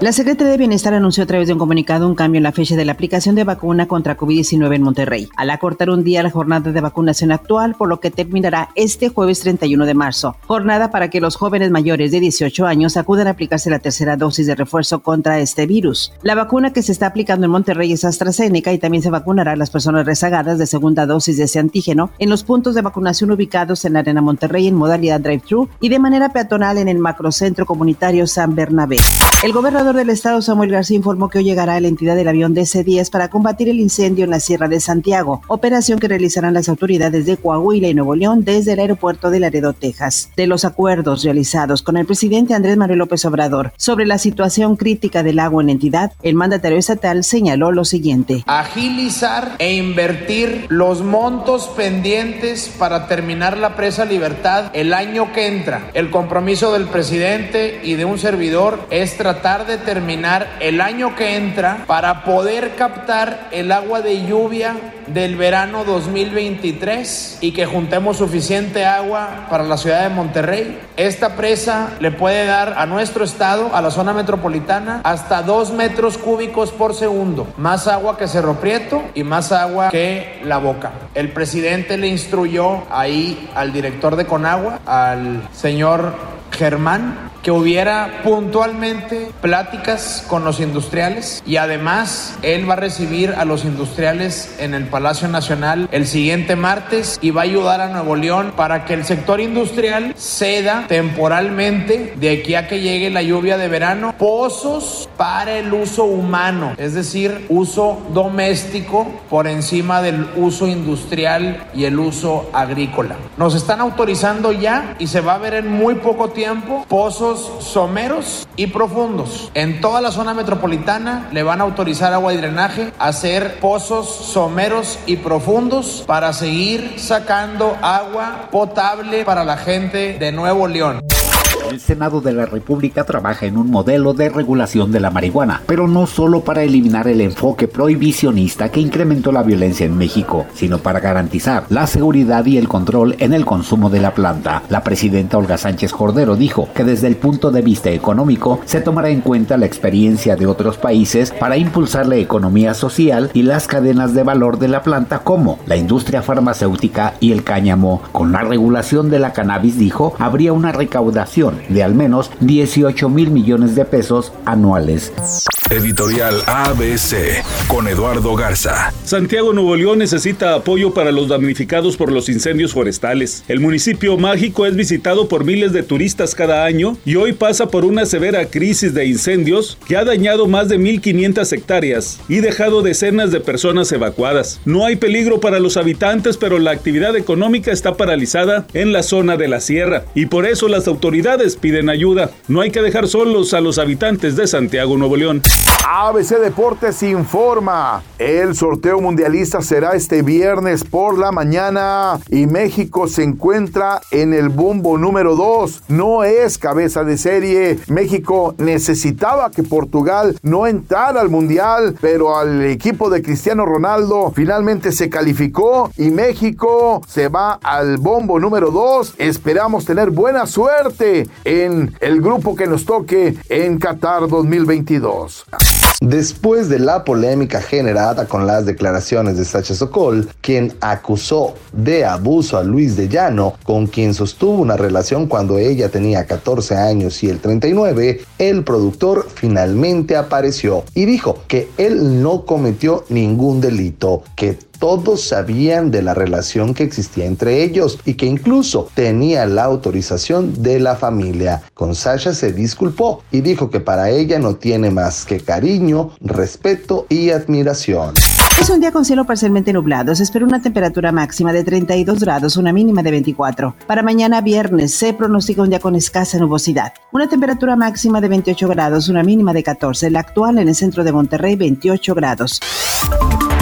La Secretaría de Bienestar anunció a través de un comunicado un cambio en la fecha de la aplicación de vacuna contra COVID-19 en Monterrey, al acortar un día la jornada de vacunación actual, por lo que terminará este jueves 31 de marzo. Jornada para que los jóvenes mayores de 18 años acudan a aplicarse la tercera dosis de refuerzo contra este virus. La vacuna que se está aplicando en Monterrey es AstraZeneca y también se vacunará a las personas rezagadas de segunda dosis de ese antígeno en los puntos de vacunación ubicados en la Arena Monterrey en modalidad drive-thru y de manera peatonal en el macrocentro comunitario San Bernabé. El gobernador del estado, Samuel García, informó que hoy llegará a la entidad del avión DC-10 para combatir el incendio en la Sierra de Santiago, operación que realizarán las autoridades de Coahuila y Nuevo León desde el aeropuerto de Laredo, Texas. De los acuerdos realizados con el presidente Andrés Manuel López Obrador sobre la situación crítica del agua en la entidad, el mandatario estatal señaló lo siguiente. Agilizar e invertir los montos pendientes para terminar la presa Libertad el año que entra. El compromiso del presidente y de un servidor es tratar de terminar el año que entra para poder captar el agua de lluvia del verano 2023 y que juntemos suficiente agua para la ciudad de Monterrey. Esta presa le puede dar a nuestro estado, a la zona metropolitana, hasta 2 metros cúbicos por segundo. Más agua que Cerro Prieto y más agua que La Boca. El presidente le instruyó ahí al director de Conagua, al señor Germán, que hubiera puntualmente pláticas con los industriales y además él va a recibir a los industriales en el Palacio Nacional el siguiente martes y va a ayudar a Nuevo León para que el sector industrial ceda temporalmente de aquí a que llegue la lluvia de verano pozos para el uso humano, es decir, uso doméstico por encima del uso industrial y el uso agrícola. Nos están autorizando ya y se va a ver en muy poco tiempo pozos someros y profundos. En toda la zona metropolitana le van a autorizar agua y drenaje a hacer pozos someros y profundos para seguir sacando agua potable para la gente de Nuevo León. El Senado de la República trabaja en un modelo de regulación de la marihuana, pero no solo para eliminar el enfoque prohibicionista que incrementó la violencia en México, sino para garantizar la seguridad y el control en el consumo de la planta. La presidenta Olga Sánchez Cordero dijo que desde el punto de vista económico se tomará en cuenta la experiencia de otros países para impulsar la economía social y las cadenas de valor de la planta como la industria farmacéutica y el cáñamo. Con la regulación de la cannabis, dijo, habría una recaudación de al menos 18 mil millones de pesos anuales. Editorial ABC con Eduardo Garza. Santiago Nuevo León necesita apoyo para los damnificados por los incendios forestales. El municipio mágico es visitado por miles de turistas cada año y hoy pasa por una severa crisis de incendios que ha dañado más de 1.500 hectáreas y dejado decenas de personas evacuadas. No hay peligro para los habitantes, pero la actividad económica está paralizada en la zona de la sierra y por eso las autoridades piden ayuda. No hay que dejar solos a los habitantes de Santiago Nuevo León. ABC Deportes informa. El sorteo mundialista será este viernes por la mañana y México se encuentra en el bombo número 2. No es cabeza de serie. México necesitaba que Portugal no entrara al mundial, pero al equipo de Cristiano Ronaldo finalmente se calificó y México se va al bombo número 2. Esperamos tener buena suerte en el grupo que nos toque en Qatar 2022. Después de la polémica generada con las declaraciones de Sacha Sokol, quien acusó de abuso a Luis de Llano, con quien sostuvo una relación cuando ella tenía 14 años y él 39, el productor finalmente apareció y dijo que él no cometió ningún delito, que todos sabían de la relación que existía entre ellos y que incluso tenía la autorización de la familia. Con Sasha se disculpó y dijo que para ella no tiene más que cariño, respeto y admiración. Es un día con cielo parcialmente nublado. Se espera una temperatura máxima de 32 grados, una mínima de 24. Para mañana viernes se pronostica un día con escasa nubosidad. Una temperatura máxima de 28 grados, una mínima de 14. La actual en el centro de Monterrey, 28 grados.